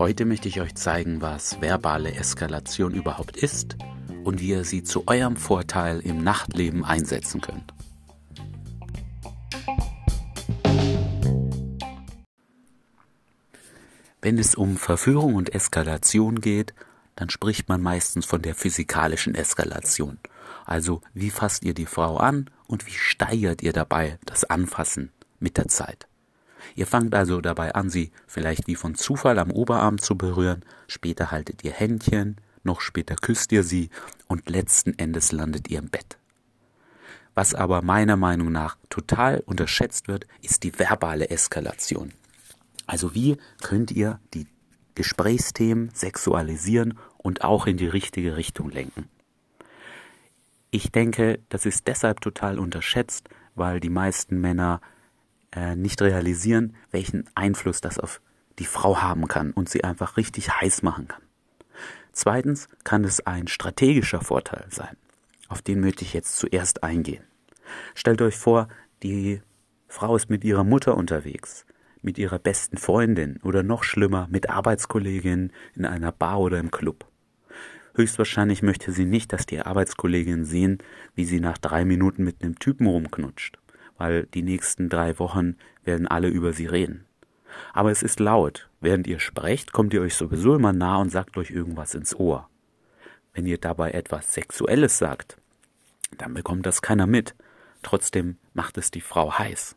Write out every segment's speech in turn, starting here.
Heute möchte ich euch zeigen, was verbale Eskalation überhaupt ist und wie ihr sie zu eurem Vorteil im Nachtleben einsetzen könnt. Wenn es um Verführung und Eskalation geht, dann spricht man meistens von der physikalischen Eskalation. Also wie fasst ihr die Frau an und wie steigert ihr dabei das Anfassen mit der Zeit. Ihr fangt also dabei an, sie vielleicht wie von Zufall am Oberarm zu berühren, später haltet ihr Händchen, noch später küsst ihr sie und letzten Endes landet ihr im Bett. Was aber meiner Meinung nach total unterschätzt wird, ist die verbale Eskalation. Also wie könnt ihr die Gesprächsthemen sexualisieren und auch in die richtige Richtung lenken? Ich denke, das ist deshalb total unterschätzt, weil die meisten Männer äh, nicht realisieren, welchen Einfluss das auf die Frau haben kann und sie einfach richtig heiß machen kann. Zweitens kann es ein strategischer Vorteil sein. Auf den möchte ich jetzt zuerst eingehen. Stellt euch vor, die Frau ist mit ihrer Mutter unterwegs, mit ihrer besten Freundin oder noch schlimmer mit Arbeitskolleginnen in einer Bar oder im Club. Höchstwahrscheinlich möchte sie nicht, dass die Arbeitskolleginnen sehen, wie sie nach drei Minuten mit einem Typen rumknutscht weil die nächsten drei Wochen werden alle über sie reden. Aber es ist laut. Während ihr sprecht, kommt ihr euch sowieso immer nah und sagt euch irgendwas ins Ohr. Wenn ihr dabei etwas Sexuelles sagt, dann bekommt das keiner mit. Trotzdem macht es die Frau heiß.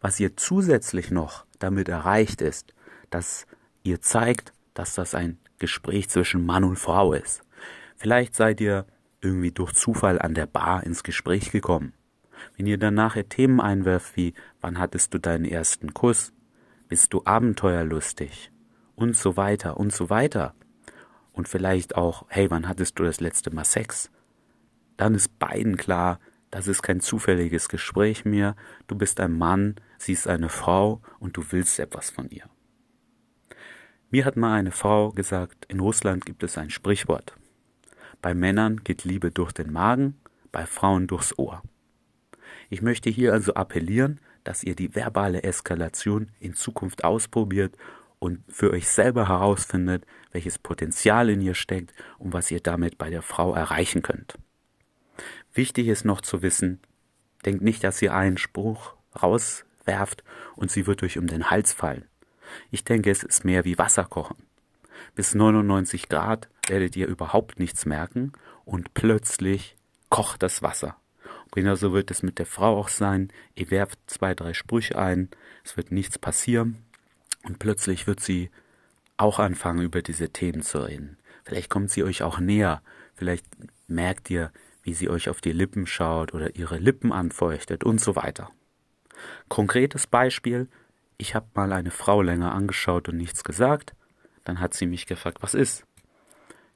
Was ihr zusätzlich noch damit erreicht ist, dass ihr zeigt, dass das ein Gespräch zwischen Mann und Frau ist. Vielleicht seid ihr irgendwie durch Zufall an der Bar ins Gespräch gekommen. Wenn ihr dann nachher Themen einwerft wie wann hattest du deinen ersten Kuss, bist du abenteuerlustig und so weiter und so weiter und vielleicht auch hey, wann hattest du das letzte Mal Sex? Dann ist beiden klar, das ist kein zufälliges Gespräch mehr, du bist ein Mann, sie ist eine Frau und du willst etwas von ihr. Mir hat mal eine Frau gesagt, in Russland gibt es ein Sprichwort. Bei Männern geht Liebe durch den Magen, bei Frauen durchs Ohr. Ich möchte hier also appellieren, dass ihr die verbale Eskalation in Zukunft ausprobiert und für euch selber herausfindet, welches Potenzial in ihr steckt und was ihr damit bei der Frau erreichen könnt. Wichtig ist noch zu wissen, denkt nicht, dass ihr einen Spruch rauswerft und sie wird euch um den Hals fallen. Ich denke, es ist mehr wie Wasser kochen. Bis 99 Grad werdet ihr überhaupt nichts merken und plötzlich kocht das Wasser. Genauso wird es mit der Frau auch sein. Ihr werft zwei, drei Sprüche ein, es wird nichts passieren und plötzlich wird sie auch anfangen, über diese Themen zu reden. Vielleicht kommt sie euch auch näher, vielleicht merkt ihr, wie sie euch auf die Lippen schaut oder ihre Lippen anfeuchtet und so weiter. Konkretes Beispiel, ich habe mal eine Frau länger angeschaut und nichts gesagt, dann hat sie mich gefragt, was ist?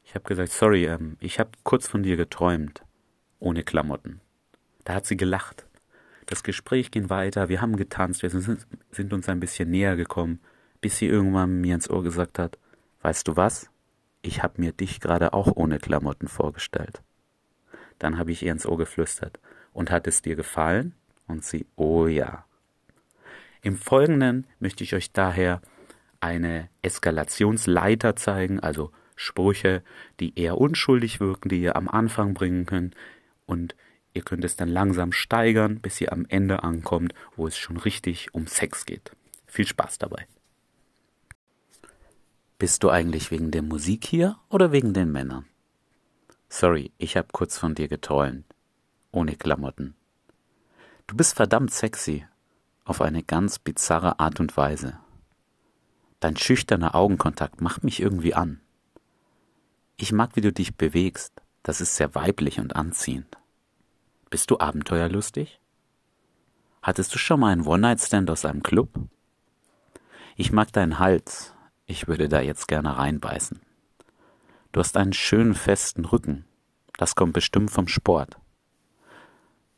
Ich habe gesagt, sorry, ähm, ich habe kurz von dir geträumt, ohne Klamotten. Da hat sie gelacht. Das Gespräch ging weiter, wir haben getanzt, wir sind, sind uns ein bisschen näher gekommen, bis sie irgendwann mir ins Ohr gesagt hat, weißt du was? Ich hab mir dich gerade auch ohne Klamotten vorgestellt. Dann habe ich ihr ins Ohr geflüstert, und hat es dir gefallen? Und sie, oh ja. Im Folgenden möchte ich euch daher eine Eskalationsleiter zeigen, also Sprüche, die eher unschuldig wirken, die ihr am Anfang bringen könnt und Ihr könnt es dann langsam steigern, bis ihr am Ende ankommt, wo es schon richtig um Sex geht. Viel Spaß dabei. Bist du eigentlich wegen der Musik hier oder wegen den Männern? Sorry, ich hab kurz von dir geträumt. Ohne Klamotten. Du bist verdammt sexy. Auf eine ganz bizarre Art und Weise. Dein schüchterner Augenkontakt macht mich irgendwie an. Ich mag, wie du dich bewegst. Das ist sehr weiblich und anziehend. Bist du abenteuerlustig? Hattest du schon mal einen One-Night-Stand aus einem Club? Ich mag deinen Hals. Ich würde da jetzt gerne reinbeißen. Du hast einen schönen festen Rücken. Das kommt bestimmt vom Sport.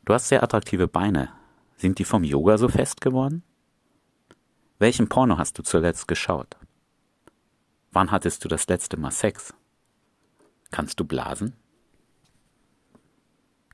Du hast sehr attraktive Beine. Sind die vom Yoga so fest geworden? Welchen Porno hast du zuletzt geschaut? Wann hattest du das letzte Mal Sex? Kannst du blasen?